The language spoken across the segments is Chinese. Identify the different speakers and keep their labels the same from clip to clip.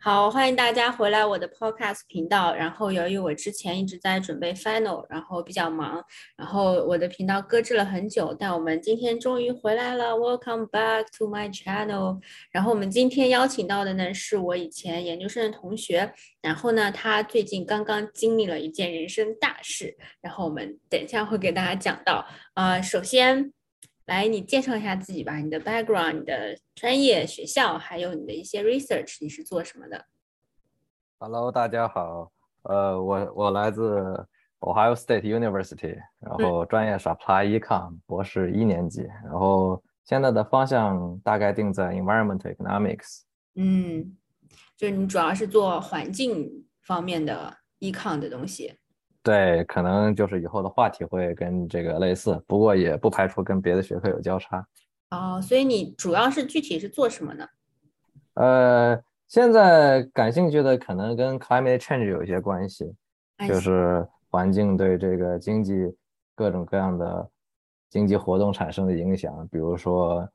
Speaker 1: 好，欢迎大家回来我的 podcast 频道。然后由于我之前一直在准备 final，然后比较忙，然后我的频道搁置了很久。但我们今天终于回来了，Welcome back to my channel。然后我们今天邀请到的呢是我以前研究生的同学，然后呢他最近刚刚经历了一件人生大事，然后我们等一下会给大家讲到。啊，首先。来，你介绍一下自己吧，你的 background、你的专业、学校，还有你的一些 research，你是做什么的
Speaker 2: ？Hello，大家好，呃，我我来自 Ohio State University，然后专业是 Apply Econ，博士一年级，然后现在的方向大概定在 Environmental Economics。
Speaker 1: 嗯，就是你主要是做环境方面的 econ 的东西。
Speaker 2: 对，可能就是以后的话题会跟这个类似，不过也不排除跟别的学科有交叉。
Speaker 1: 哦，所以你主要是具体是做什么呢？
Speaker 2: 呃，现在感兴趣的可能跟 climate change 有一些关系，就是环境对这个经济各种各样的经济活动产生的影响，比如说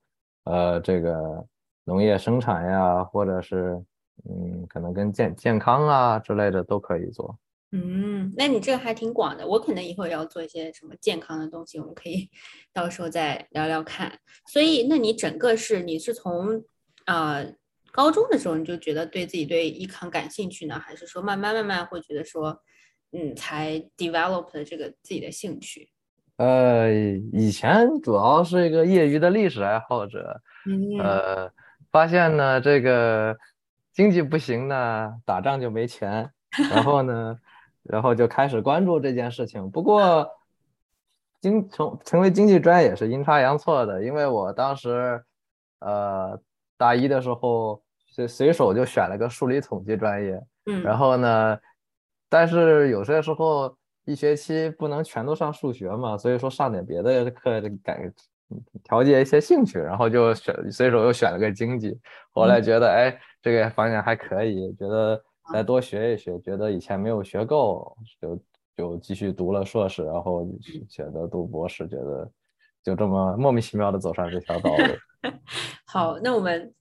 Speaker 2: 呃这个农业生产呀，或者是嗯可能跟健健康啊之类的都可以做。
Speaker 1: 嗯，那你这个还挺广的。我可能以后要做一些什么健康的东西，我们可以到时候再聊聊看。所以，那你整个是你是从呃高中的时候你就觉得对自己对医康感兴趣呢，还是说慢慢慢慢会觉得说，嗯，才 develop 的这个自己的兴趣？
Speaker 2: 呃，以前主要是一个业余的历史爱好者，呃，发现呢这个经济不行呢，打仗就没钱，然后呢。然后就开始关注这件事情。不过，经成成为经济专业也是阴差阳错的，因为我当时，呃，大一的时候随随手就选了个数理统计专业。
Speaker 1: 嗯。
Speaker 2: 然后呢，但是有些时候一学期不能全都上数学嘛，所以说上点别的课改调节一些兴趣，然后就选随手又选了个经济。后来觉得哎，这个方向还可以，觉得。再多学一学，觉得以前没有学够，就就继续读了硕士，然后选择读博士，觉得就这么莫名其妙的走上这条道路。
Speaker 1: 好，那我们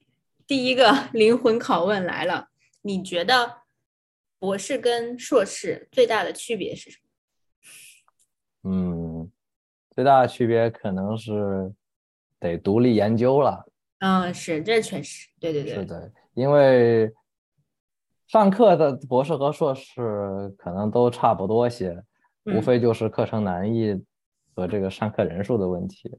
Speaker 1: 第一个 灵魂拷问来了，你觉得博士跟硕士最大的区别是什
Speaker 2: 么？嗯，最大的区别可能是得独立研究了。
Speaker 1: 嗯，是，这确实，对对对，
Speaker 2: 是的，因为。上课的博士和硕士可能都差不多些，无非就是课程难易和这个上课人数的问题。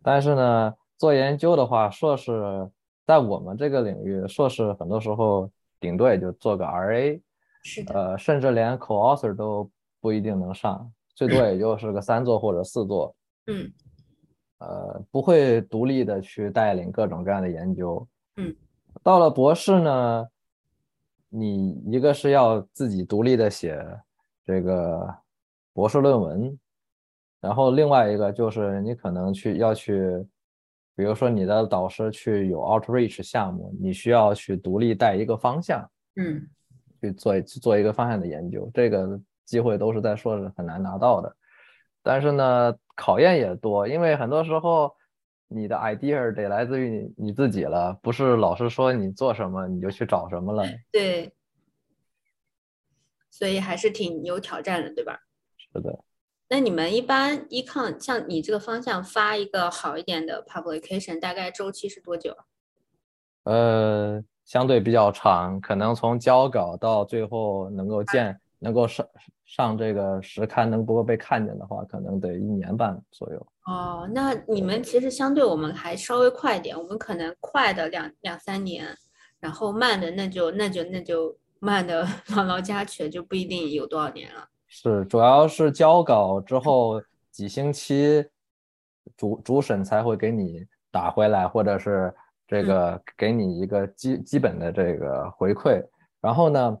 Speaker 2: 但是呢，做研究的话，硕士在我们这个领域，硕士很多时候顶多也就做个 RA，呃，甚至连 co-author 都不一定能上，最多也就是个三座或者四座。
Speaker 1: 嗯，
Speaker 2: 呃，不会独立的去带领各种各样的研究。
Speaker 1: 嗯，
Speaker 2: 到了博士呢？你一个是要自己独立的写这个博士论文，然后另外一个就是你可能去要去，比如说你的导师去有 outreach 项目，你需要去独立带一个方向，
Speaker 1: 嗯，
Speaker 2: 去做做一个方向的研究，这个机会都是在硕士很难拿到的，但是呢，考验也多，因为很多时候。你的 idea 得来自于你你自己了，不是老师说你做什么你就去找什么了。
Speaker 1: 对，所以还是挺有挑战的，对吧？
Speaker 2: 是的。
Speaker 1: 那你们一般 econ 像你这个方向发一个好一点的 publication，大概周期是多久？
Speaker 2: 呃，相对比较长，可能从交稿到最后能够见。能够上上这个实刊能不够被看见的话，可能得一年半左右。
Speaker 1: 哦，那你们其实相对我们还稍微快一点，我们可能快的两两三年，然后慢的那就那就那就慢的姥姥家去了，就不一定有多少年了。
Speaker 2: 是，主要是交稿之后几星期，主主审才会给你打回来，或者是这个给你一个基基本的这个回馈，然后呢。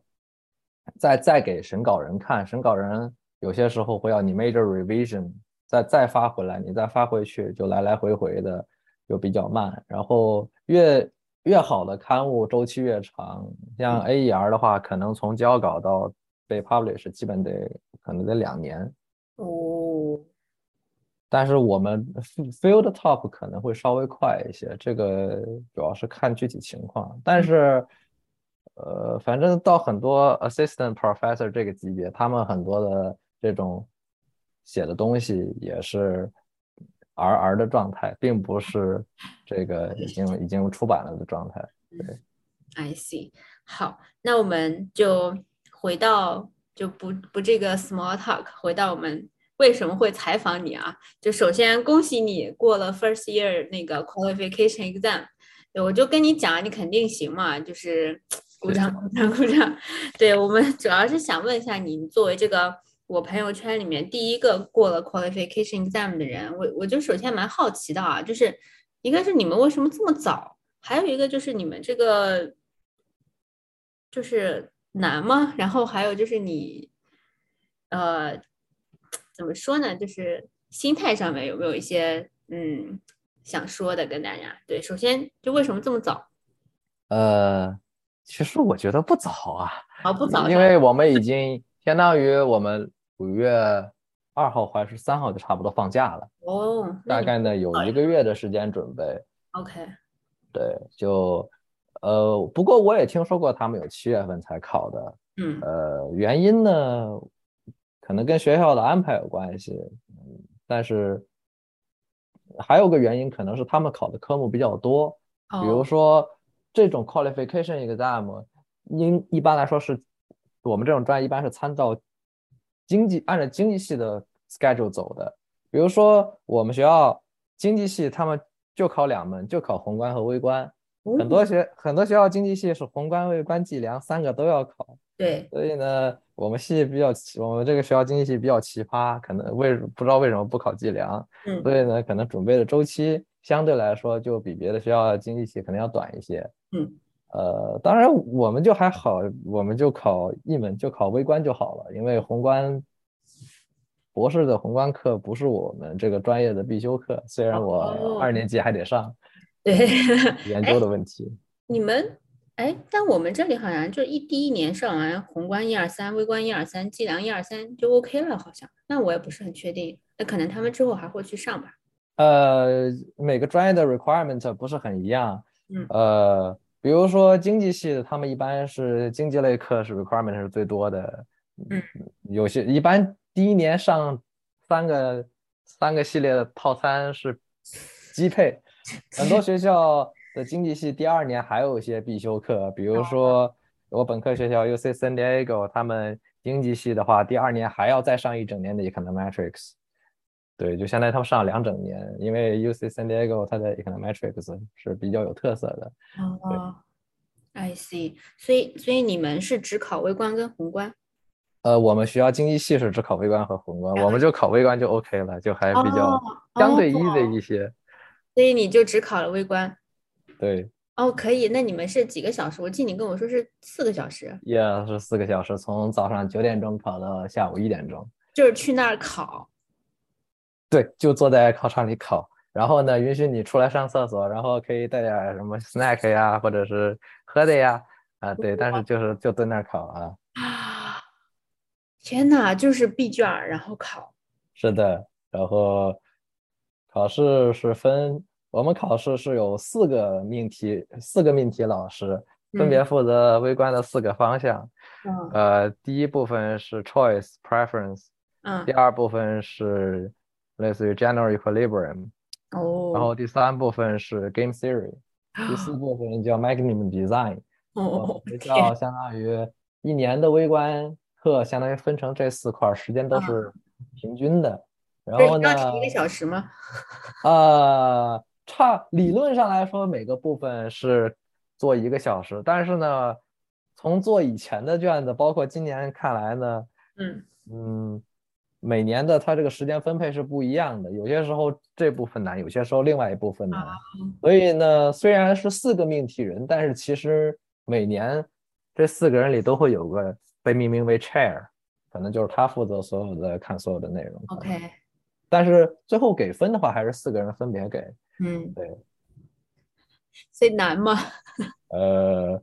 Speaker 2: 再再给审稿人看，审稿人有些时候会要你 major revision，再再发回来，你再发回去，就来来回回的，就比较慢。然后越越好的刊物周期越长，像 AER 的话，可能从交稿到被 publish 基本得可能得两年。
Speaker 1: 哦。
Speaker 2: 但是我们 field top 可能会稍微快一些，这个主要是看具体情况。但是。呃，反正到很多 assistant professor 这个级别，他们很多的这种写的东西也是 R R 的状态，并不是这个已经已经出版了的状态。对
Speaker 1: ，I see。好，那我们就回到就不不这个 small talk，回到我们为什么会采访你啊？就首先恭喜你过了 first year 那个 qualification exam，对，我就跟你讲，你肯定行嘛，就是鼓掌鼓掌鼓掌。对我们主要是想问一下你，作为这个我朋友圈里面第一个过了 qualification exam 的人，我我就首先蛮好奇的啊，就是一个是你们为什么这么早，还有一个就是你们这个。就是难吗？然后还有就是你，呃，怎么说呢？就是心态上面有没有一些嗯想说的跟大家？对，首先就为什么这么早？
Speaker 2: 呃，其实我觉得不早啊，
Speaker 1: 啊不早，
Speaker 2: 因为我们已经相当于我们五月二号还是三号就差不多放假了
Speaker 1: 哦，
Speaker 2: 大概呢有一个月的时间准备。
Speaker 1: OK，
Speaker 2: 对，就。呃，不过我也听说过他们有七月份才考的，
Speaker 1: 嗯，
Speaker 2: 呃，原因呢，可能跟学校的安排有关系，嗯，但是还有个原因可能是他们考的科目比较多，比如说这种 qualification exam，应一般来说是我们这种专业一般是参照经济按照经济系的 schedule 走的，比如说我们学校经济系他们就考两门，就考宏观和微观。很多学很多学校经济系是宏观、微观、计量三个都要考，
Speaker 1: 对，
Speaker 2: 所以呢，我们系比较奇，我们这个学校经济系比较奇葩，可能为不知道为什么不考计量，
Speaker 1: 嗯，
Speaker 2: 所以呢，可能准备的周期相对来说就比别的学校经济系可能要短一些，
Speaker 1: 嗯，
Speaker 2: 呃，当然我们就还好，我们就考一门就考微观就好了，因为宏观博士的宏观课不是我们这个专业的必修课，虽然我二年级还得上。
Speaker 1: 对
Speaker 2: 研究的问题，
Speaker 1: 你们哎，但我们这里好像就一第一年上完宏观一二三，微观一二三，计量一二三就 OK 了，好像。那我也不是很确定，那可能他们之后还会去上吧。
Speaker 2: 呃，每个专业的 requirement 不是很一样。
Speaker 1: 嗯。
Speaker 2: 呃，比如说经济系的，他们一般是经济类课是 requirement 是最多的。
Speaker 1: 嗯。
Speaker 2: 有些一般第一年上三个三个系列的套餐是基配。很多学校的经济系第二年还有一些必修课，比如说我本科学校 U C San Diego，他们经济系的话，第二年还要再上一整年的 Econometrics。对，就相当于他们上了两整年，因为 U C San Diego 它的 Econometrics 是比较有特色的。
Speaker 1: 哦，I see。所以，所以你们是只考微观跟宏观？
Speaker 2: 呃，我们学校经济系是只考微观和宏观，我们就考微观就 OK 了，就还比较相对 easy 一些。
Speaker 1: 所以你就只考了微观，
Speaker 2: 对，
Speaker 1: 哦，可以。那你们是几个小时？我记得你跟我说是四个小时。
Speaker 2: Yeah，是四个小时，从早上九点钟考到下午一点钟。
Speaker 1: 就是去那儿考。
Speaker 2: 对，就坐在考场里考。然后呢，允许你出来上厕所，然后可以带点什么 snack 呀，或者是喝的呀。啊，对，但是就是就蹲那儿考啊。
Speaker 1: 啊！天哪，就是闭卷然后考。
Speaker 2: 是的，然后。考试是分，我们考试是有四个命题，四个命题老师分别负责微观的四个方向。
Speaker 1: 嗯，
Speaker 2: 呃，第一部分是 choice preference，
Speaker 1: 嗯，
Speaker 2: 第二部分是类似于 general equilibrium，
Speaker 1: 哦，
Speaker 2: 然后第三部分是 game theory，第四部分叫 Magnum design。
Speaker 1: 哦，
Speaker 2: 学校相当于一年的微观课，相当于分成这四块，时间都是平均的。然后呢？
Speaker 1: 一个小时吗？
Speaker 2: 呃，差理论上来说，每个部分是做一个小时，但是呢，从做以前的卷子，包括今年看来呢，
Speaker 1: 嗯
Speaker 2: 嗯，每年的他这个时间分配是不一样的，有些时候这部分难，有些时候另外一部分难。所以呢，虽然是四个命题人，但是其实每年这四个人里都会有个被命名为 chair，可能就是他负责所有的看所有的内容。
Speaker 1: OK。
Speaker 2: 但是最后给分的话，还是四个人分别给。
Speaker 1: 嗯，
Speaker 2: 对。
Speaker 1: 所以难吗？
Speaker 2: 呃，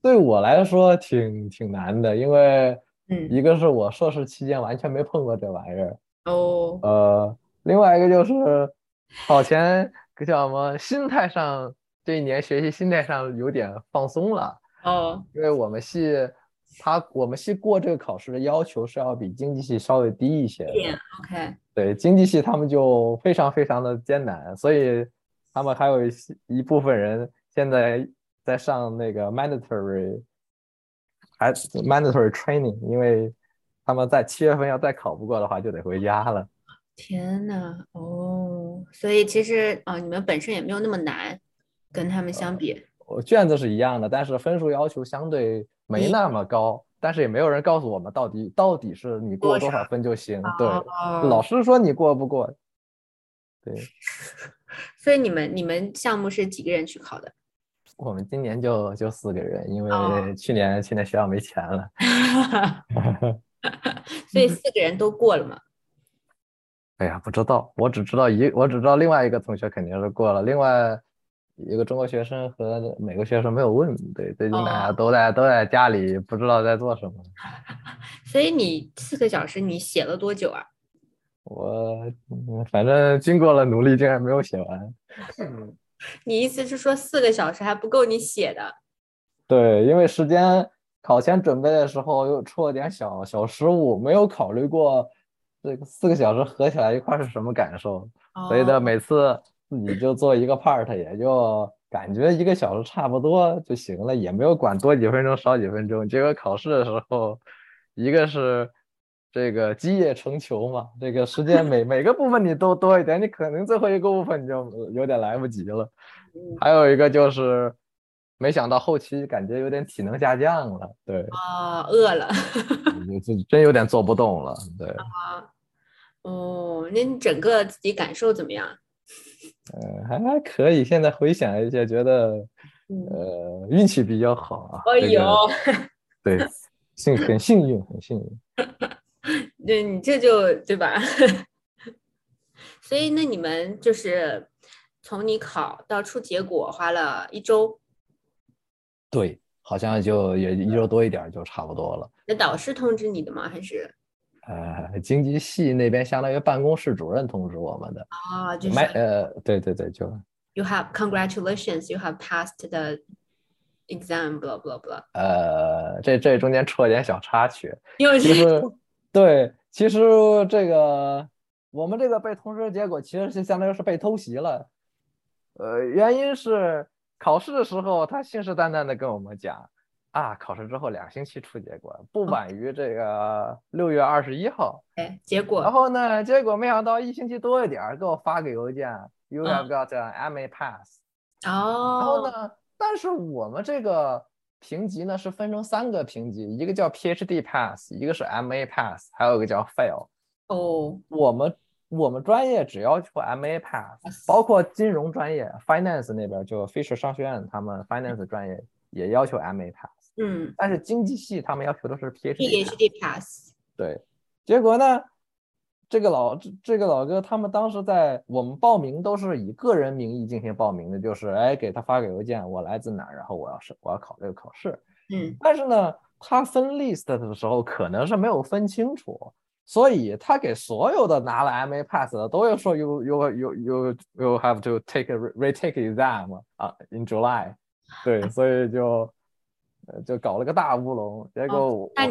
Speaker 2: 对我来说挺挺难的，因为
Speaker 1: 嗯，
Speaker 2: 一个是我硕士期间完全没碰过这玩意儿。
Speaker 1: 哦。
Speaker 2: 呃，另外一个就是考前叫什么？心态上这一年学习心态上有点放松了。
Speaker 1: 哦，
Speaker 2: 因为我们系他我们系过这个考试的要求是要比经济系稍微低一些的。
Speaker 1: OK，
Speaker 2: 对，经济系他们就非常非常的艰难，所以他们还有一些一部分人现在在上那个 mandatory 还 mandatory training，因为他们在七月份要再考不过的话就得回家了。
Speaker 1: 天呐，哦，所以其实啊、你们本身也没有那么难，跟他们相比。
Speaker 2: 我卷子是一样的，但是分数要求相对没那么高，但是也没有人告诉我们到底到底是你过多少分就行。对，
Speaker 1: 哦，
Speaker 2: 老师说你过不过，对
Speaker 1: 所以你们你们项目是几个人去考的？
Speaker 2: 我们今年就就四个人，因
Speaker 1: 哦
Speaker 2: 为去年去年学校没钱了。
Speaker 1: 所以四个人都过了嘛？
Speaker 2: 哎呀，不知道，我只知道一，我只知道另外一个同学肯定是过了，另外一个中国学生和美国学生没有问。对，最近大家
Speaker 1: 哦
Speaker 2: 都在都在家里，不知道在做什么。
Speaker 1: 所以你四个小时你写了多久啊？
Speaker 2: 我嗯反正经过了努力，竟然没有写完。
Speaker 1: 你意思是说四个小时还不够你写的？
Speaker 2: 对，因为时间考前准备的时候又出了点小小失误，没有考虑过这个四个小时合起来一块儿是什么感受。所以呢，
Speaker 1: 哦
Speaker 2: 每次自己就做一个 part，也就感觉一个小时差不多就行了，也没有管多几分钟少几分钟。结果考试的时候，一个是这个积业成球嘛，这个时间每每个部分你都多一点，你可能最后一个部分你就有点来不及了。
Speaker 1: 嗯
Speaker 2: 还有一个就是，没想到后期感觉有点体能下降了，对，
Speaker 1: 啊，饿了。
Speaker 2: 真有点做不动了，对。
Speaker 1: 哦，那你整个自己感受怎么样？
Speaker 2: 嗯，还还可以。现在回想一下，觉得
Speaker 1: 嗯，
Speaker 2: 呃运气比较好啊。
Speaker 1: 哎呦
Speaker 2: 这个，对，幸很幸运，很幸运。
Speaker 1: 对你这就对吧？所以那你们就是从你考到出结果花了一周，
Speaker 2: 对，好像就也一周多一点儿就差不多了。
Speaker 1: 那导师通知你的吗？还是
Speaker 2: 呃，经济系那边相当于办公室主任通知我们的，
Speaker 1: 啊，就是
Speaker 2: 没呃，对对对，就
Speaker 1: you have congratulations, you have passed the exam, blah blah blah。
Speaker 2: 呃，这这中间出了点小插曲。
Speaker 1: 又
Speaker 2: 其
Speaker 1: 是
Speaker 2: 实，对，其实这个我们这个被通知的结果，其实是相当于是被偷袭了。呃，原因是考试的时候，他信誓旦旦的跟我们讲，啊，考试之后两星期出结果，不晚于这个六月二十一号。
Speaker 1: 哎，结果然
Speaker 2: 后呢，结果没想到一星期多一点儿，给我发个邮件，You
Speaker 1: 嗯
Speaker 2: have got an MA pass。哦然后
Speaker 1: 哦，
Speaker 2: 呢，但是我们这个评级呢是分成三个评级，一个叫 PhD pass，一个是 MA pass，还有一个叫 fail。
Speaker 1: 哦，
Speaker 2: 我们我们专业只要求 MA pass，包括金融专业 finance 那边就 Fisher 商学院他们 finance 专业也要求 MA pass，
Speaker 1: 嗯。
Speaker 2: 但是经济系他们要求的是 PhD pass。
Speaker 1: ，PhD pass，
Speaker 2: 对，结果呢，这个老这这个老哥他们当时在我们报名都是以个人名义进行报名的，就是哎给他发个邮件，我来自哪儿，然后我要是我要考这个考试。
Speaker 1: 嗯
Speaker 2: 但是呢，他分 list 的时候可能是没有分清楚，所以他给所有的拿了 MA pass 的都要说 you you you you you have to take a re- retake exam 啊、in July，对，所以就呃就搞了个大乌龙。结果我,、来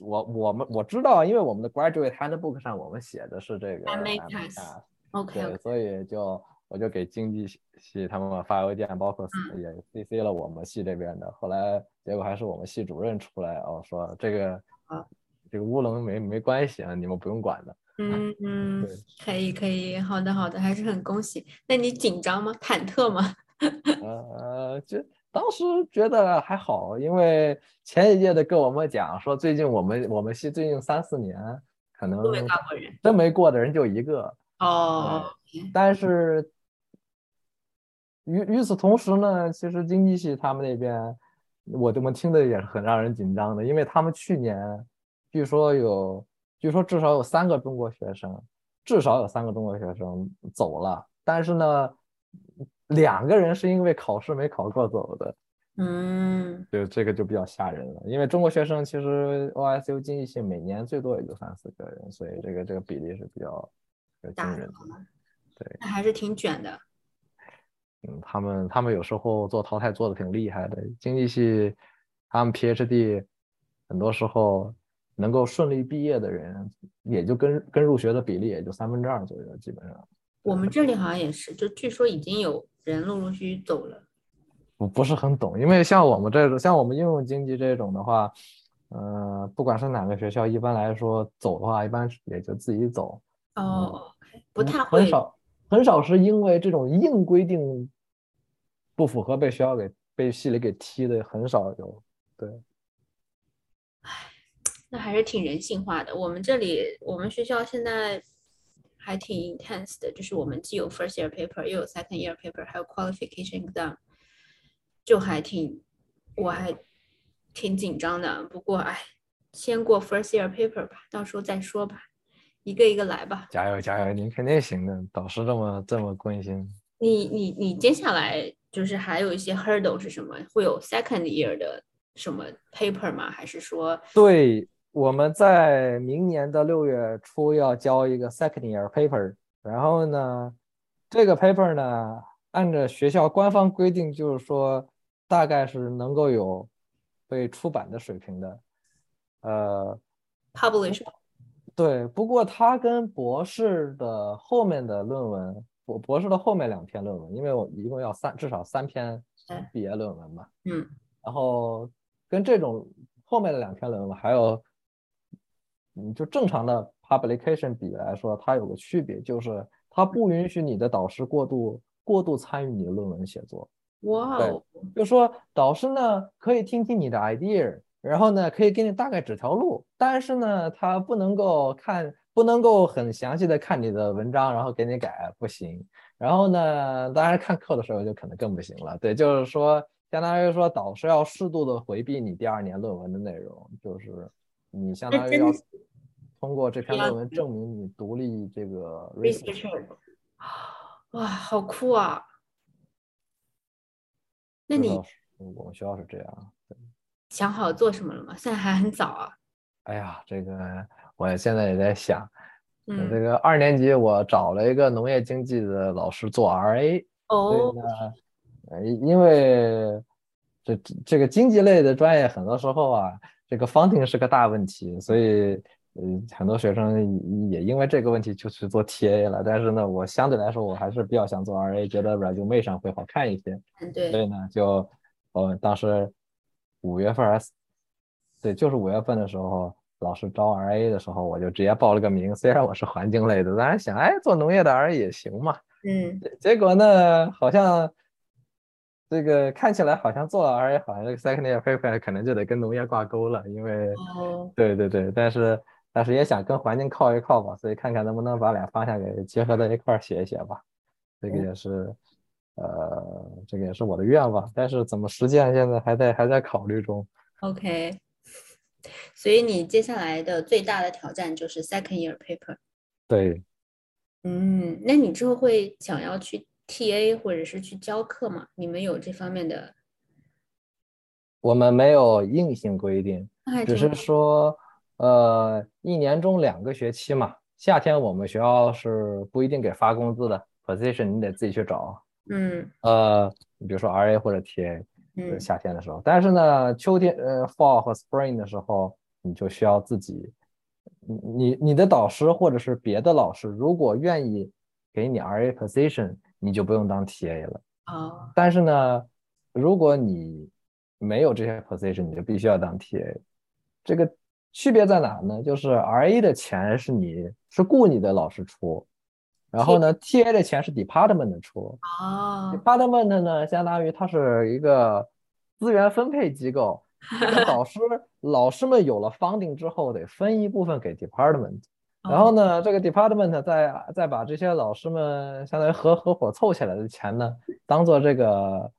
Speaker 2: 我我们我知道，因为我们的 graduate handbook 上我们写的是这个
Speaker 1: pass。，OK
Speaker 2: 对所以就我就给经济系系他们发邮件，包括
Speaker 1: 嗯
Speaker 2: 也 CC 了我们系这边的。后来结果还是我们系主任出来哦，说这个
Speaker 1: 好
Speaker 2: 这个乌龙没没关系啊，你们不用管的。
Speaker 1: 嗯嗯
Speaker 2: 对，
Speaker 1: 可以可以，好的好的，还是很恭喜。那你紧张吗？忐忑吗？
Speaker 2: 呃，就当时觉得还好，因为前一届的跟我们讲说，最近我们我们系最近三四年可能
Speaker 1: 都没挂过人。
Speaker 2: 真没过的人就一个，
Speaker 1: 哦，
Speaker 2: 但是与与此同时呢，其实经济系他们那边，我这么听的也是很让人紧张的，因为他们去年据说有，据说至少有三个中国学生，至少有三个中国学生走了，但是呢，两个人是因为考试没考过走的，
Speaker 1: 嗯，
Speaker 2: 就这个就比较吓人了。因为中国学生其实 OSU 经济系每年最多也就三四个人，所以这个这个比例是比较惊人的。对。
Speaker 1: 那还是挺卷的。
Speaker 2: 嗯，他们他们有时候做淘汰做的挺厉害的。经济系他们 PhD 很多时候能够顺利毕业的人，也就跟跟入学的比例也就三分之二左右，基本上。
Speaker 1: 我们这里好像也是，就据说已经有人陆陆续续走了。
Speaker 2: 我不是很懂，因为像我们这种，像我们应用经济这种的话，呃，不管是哪个学校，一般来说走的话，一般也就自己走。
Speaker 1: 哦，不太会。
Speaker 2: 很少很少是因为这种硬规定不符合被学校给被系里给踢的，很少有。对。
Speaker 1: 唉，那还是挺人性化的。我们这里，我们学校现在。还挺 intense 的，就是我们既有 first year paper，又有 second year paper，还有 qualification exam，就还挺，我还挺紧张的。不过，哎，先过 first year paper 吧，到时候再说吧，一个一个来吧。
Speaker 2: 加油加油，你肯定行的，导师这么这么关心。
Speaker 1: 你你你接下来就是还有一些 hurdle 是什么？会有 second year 的什么 paper 吗？还是说？
Speaker 2: 对。我们在明年的六月初要交一个 second year paper，然后呢，这个 paper 呢，按照学校官方规定，就是说大概是能够有被出版的水平的，呃
Speaker 1: ，publish。
Speaker 2: 对，不过它跟博士的后面的论文，博博士的后面两篇论文，因为我一共要三至少三篇毕业论文嘛，
Speaker 1: 嗯，
Speaker 2: 然后跟这种后面的两篇论文还有。嗯，就正常的 publication 比来说，它有个区别，就是它不允许你的导师过度过度参与你的论文写作。
Speaker 1: 哇，
Speaker 2: 对，就说导师呢可以听听你的 idea，然后呢可以给你大概指条路，但是呢他不能够看，不能够很详细的看你的文章，然后给你改，不行。然后呢，当然看课的时候就可能更不行了。对，就是说，相当于说导师要适度的回避你第二年论文的内容，就是你相当于要。通过这篇论文证明你独立这个 research，
Speaker 1: 哇，好酷啊！那你
Speaker 2: 我们学校是这样，
Speaker 1: 想好做什么了吗？现在还很早啊。
Speaker 2: 哎呀，这个我现在也在想，
Speaker 1: 嗯，
Speaker 2: 这个二年级我找了一个农业经济的老师做 RA，
Speaker 1: 哦，
Speaker 2: 呃，因为这这个经济类的专业很多时候啊，这个 funding 是个大问题，所以。嗯，很多学生也因为这个问题就去做 TA 了，但是呢，我相对来说我还是比较想做 RA，觉得 resume 上会好看一些。
Speaker 1: 对。
Speaker 2: 所以呢，就呃当时五月份对，就是五月份的时候，老师招 RA 的时候，我就直接报了个名。虽然我是环境类的，但是想，哎，做农业的 RA 也行嘛。
Speaker 1: 嗯。
Speaker 2: 结果呢，好像这个看起来好像做了 RA，好像这个 second year paper 可能就得跟农业挂钩了，因为，对对对，但是。但是也想跟环境靠一靠吧，所以看看能不能把俩方向给结合在一块儿写一写吧。这个也是，呃，这个也是我的愿望。但是怎么实践，现在还在还在考虑中。
Speaker 1: OK，所以你接下来的最大的挑战就是 second year paper。
Speaker 2: 对。
Speaker 1: 嗯，那你之后会想要去 TA 或者是去教课吗？你们有这方面的？
Speaker 2: 我们没有硬性规定，只是说。呃，一年中两个学期嘛，夏天我们学校是不一定给发工资的，position 你得自己去找。
Speaker 1: 嗯，
Speaker 2: 呃，你比如说 RA 或者 TA，嗯，夏天的时候，但是呢，秋天呃 fall 和 spring 的时候，你就需要自己，你你的导师或者是别的老师，如果愿意给你 RA position，你就不用当 TA 了。
Speaker 1: 啊，
Speaker 2: 但是呢，如果你没有这些 position，你就必须要当 TA，这个。区别在哪呢？就是 R A 的钱是你是雇你的老师出，然后呢，T A 的钱是 department 出。
Speaker 1: 哦
Speaker 2: ，department 呢，相当于它是一个资源分配机构，导师老师们有了 funding 之后，得分一部分给 department，然后呢，这个 department 再再把这些老师们相当于合合伙凑起来的钱呢，当做这个。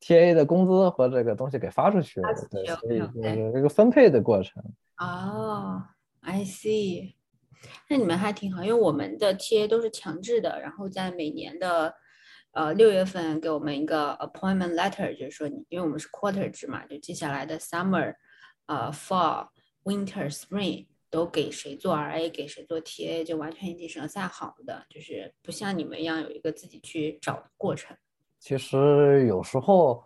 Speaker 2: T A 的工资和这个东西给发出去了，对，所以就是这个分配的过程。
Speaker 1: 哦，I see。那你们还挺好，因为我们的 T A 都是强制的，然后在每年的呃六月份给我们一个 appointment letter，就是说你，因为我们是 quarter 制嘛，就接下来的 summer、呃 fall、winter、spring 都给谁做 R A，给谁做 T A，就完全已经是赛好的，就是不像你们一样有一个自己去找的过程。
Speaker 2: 其实有时候，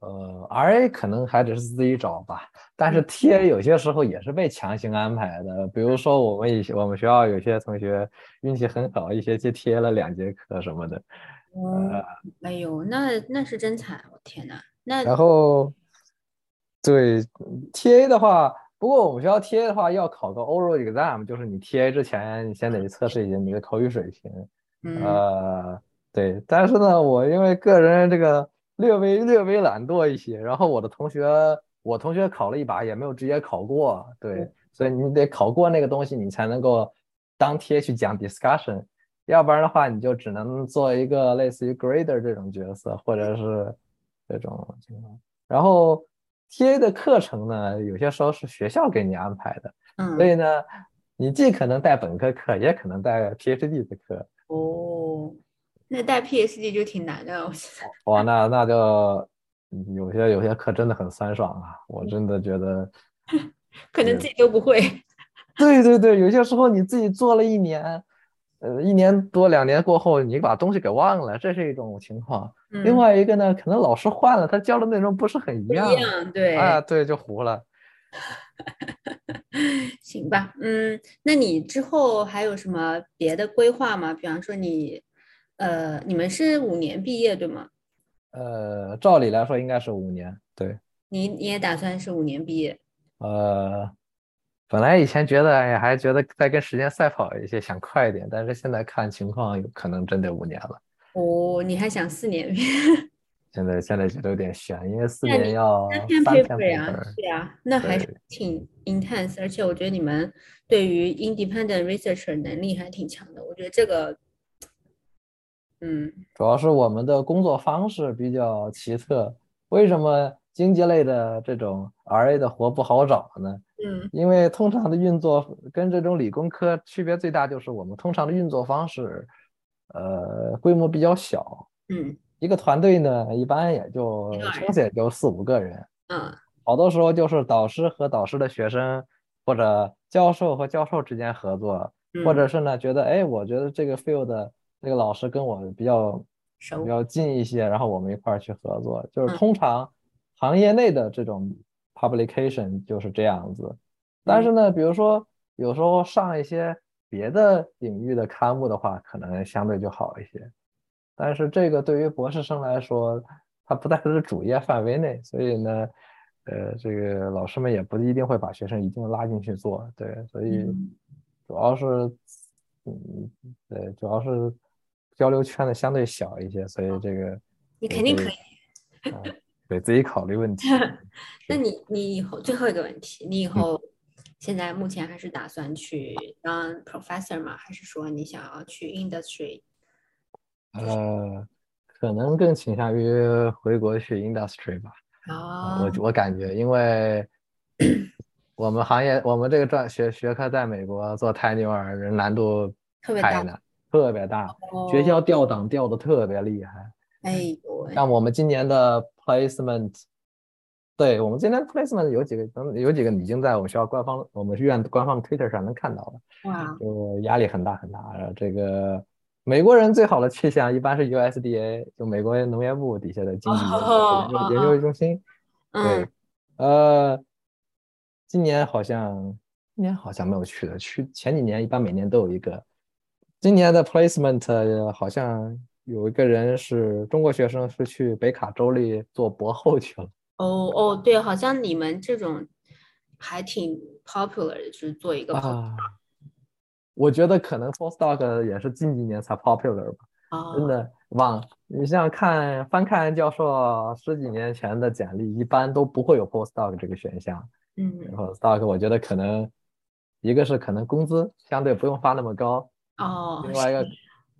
Speaker 2: 呃，RA 可能还得是自己找吧，但是 TA 有些时候也是被强行安排的。比如说我们以我们学校有些同学运气很好，一学期 TA 了两节课什么的。
Speaker 1: 哦，哎呦，那那是真惨！我天哪，那
Speaker 2: 然后对 TA 的话，不过我们学校 TA 的话要考个 oral exam，就是你 TA 之前你先得测试一下你的口语水平。
Speaker 1: 嗯
Speaker 2: 呃，对，但是呢，我因为个人这个略微略微懒惰一些，然后我的同学，我同学考了一把也没有直接考过，对
Speaker 1: 嗯，
Speaker 2: 所以你得考过那个东西，你才能够当贴去讲 discussion，要不然的话，你就只能做一个类似于 grader 这种角色，或者是这种情况。然后 TA 的课程呢，有些时候是学校给你安排的，所
Speaker 1: 嗯
Speaker 2: 以呢，你既可能带本科课，也可能带 PhD 的课。
Speaker 1: 哦，那带 PSD 就挺难的，我觉得。
Speaker 2: 哇，那那就嗯有些有些课真的很酸爽啊！我真的觉得，
Speaker 1: 可能自己都不会。
Speaker 2: 对对对，有些时候你自己做了一年，呃，一年多两年过后，你把东西给忘了，这是一种情况。另
Speaker 1: 嗯，
Speaker 2: 外一个呢，可能老师换了，他教的内容不是很一
Speaker 1: 样一，
Speaker 2: 样，
Speaker 1: 对。
Speaker 2: 啊，对，就糊了。
Speaker 1: 行吧，嗯，那你之后还有什么别的规划吗？比方说你，呃，你们是五年毕业对吗？
Speaker 2: 呃，照理来说应该是五年，对，
Speaker 1: 你你也打算是五年毕业？
Speaker 2: 呃，本来以前觉得，哎呀，还觉得在跟时间赛跑一些，想快一点，但是现在看情况，有可能真得五年了。
Speaker 1: 哦，你还想四年毕业？
Speaker 2: 现在现在觉得有点悬，因为四年要
Speaker 1: 三篇 paper 呀
Speaker 2: ，paper，
Speaker 1: 对呀，那还是挺 intense，而且我觉得你们对于 independent researcher 能力还挺强的。我觉得这个，嗯
Speaker 2: 主要是我们的工作方式比较奇特。为什么经济类的这种 RA 的活不好找呢？
Speaker 1: 嗯
Speaker 2: 因为通常的运作跟这种理工科区别最大就是我们通常的运作方式，呃，规模比较小。
Speaker 1: 嗯
Speaker 2: 一个团队呢，一般也就撑死也就四五个人，
Speaker 1: 嗯
Speaker 2: 好多时候就是导师和导师的学生，或者教授和教授之间合作，或
Speaker 1: 嗯，
Speaker 2: 者是呢觉得，哎，我觉得这个 field 的这个老师跟我比较
Speaker 1: 熟。
Speaker 2: 比较近一些，然后我们一块儿去合作。就是
Speaker 1: 嗯。
Speaker 2: 通常行业内的这种 publication 就是这样子，但是呢，比如说有时候上一些别的领域的刊物的话，可能相对就好一些。但是这个对于博士生来说，他不在他的主业范围内，所以呢，呃，这个老师们也不一定会把学生一定拉进去做，对，所以
Speaker 1: 嗯。
Speaker 2: 主要是，嗯，对，主要是交流圈子相对小一些，所以这个
Speaker 1: 你肯定可以。
Speaker 2: 对自己考虑问题。
Speaker 1: 那你你以后最后一个问题，你以
Speaker 2: 嗯
Speaker 1: 后现在目前还是打算去当 professor 吗？还是说你想要去 industry？
Speaker 2: 呃，可能更倾向于回国去 industry 吧。啊，
Speaker 1: 哦，
Speaker 2: 我我感觉，因为 我们行业，我们这个专学学科在美国做 tenure 人难度
Speaker 1: 特别大
Speaker 2: 太难，特别大，学校调档调的特别厉害。
Speaker 1: 哎呦，
Speaker 2: 像我们今年的 placement，对我们今年 placement 有几个，能有几个已经在我们学校官方，我们院官方 Twitter 上能看到了，
Speaker 1: 哇，
Speaker 2: 就压力很大很大。呃这个美国人最好的去向一般是 USDA，就美国农业部底下的经济研究
Speaker 1: 哦
Speaker 2: 研究研究中心。对
Speaker 1: 嗯，，
Speaker 2: 呃，今年好像今年好像没有去的，去前几年一般每年都有一个。今年的 placement 呃好像有一个人是中国学生，是去北卡州立做博后去了。
Speaker 1: 哦哦，对，好像你们这种还挺 popular 的，就是做一个
Speaker 2: 啊，我觉得可能 postdoc 也是近几年才 popular 吧。啊真
Speaker 1: 哦，
Speaker 2: 的忘了，你像看翻看教授十几年前的简历，一般都不会有 postdoc 这个选项。
Speaker 1: 嗯
Speaker 2: postdoc 我觉得可能一个是可能工资相对不用发那么高，
Speaker 1: 哦，
Speaker 2: 另外一个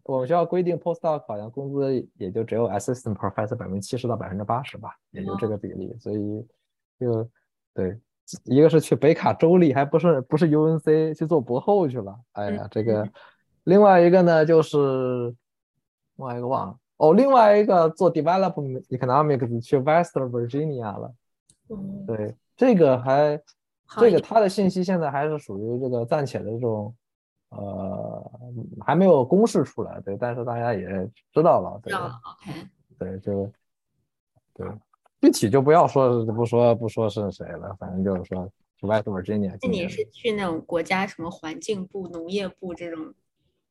Speaker 2: 我们学校规定 postdoc 好像工资也就只有 assistant professor 百分之七十到百分之八十吧，也就这个比例，所以就对，一个是去北卡州立，还不是不是 UNC 去做博后去了，哎呀，这个，另外一个呢就是另外一个忘了。哦，另外一个做 development economics 去 Western Virginia 了，
Speaker 1: 嗯
Speaker 2: 对，这个还这个他的信息现在还是属于这个暂且的这种，呃，还没有公示出来，对，但是大家也知道了，对
Speaker 1: ，，OK，
Speaker 2: 对，就对，具体就不要说不说不说是谁了，反正就是说去 West Virginia。
Speaker 1: 那你是去那种国家什么环境部、农业部这种？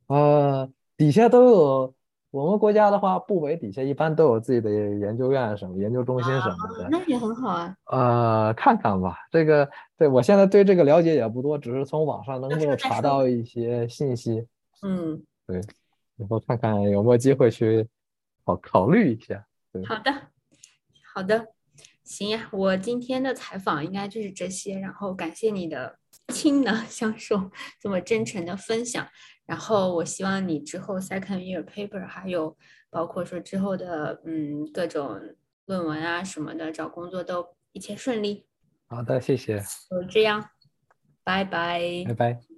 Speaker 2: 呃，底下都有。我们国家的话，部委底下一般都有自己的研究院什么研究中心什么的。
Speaker 1: 那也很好啊。
Speaker 2: 呃，看看吧，这个对我现在对这个了解也不多，只是从网上能够查到一些信息。
Speaker 1: 嗯，
Speaker 2: 对，以后看看有没有机会去考考虑一下。
Speaker 1: 好的，好的，行呀，我今天的采访应该就是这些，然后感谢你的倾囊相授，这么真诚的分享。然后我希望你之后 second year paper 还有包括说之后的嗯各种论文啊什么的找工作都一切顺利。
Speaker 2: 好的，谢谢。
Speaker 1: 就这样，拜拜。
Speaker 2: 拜拜。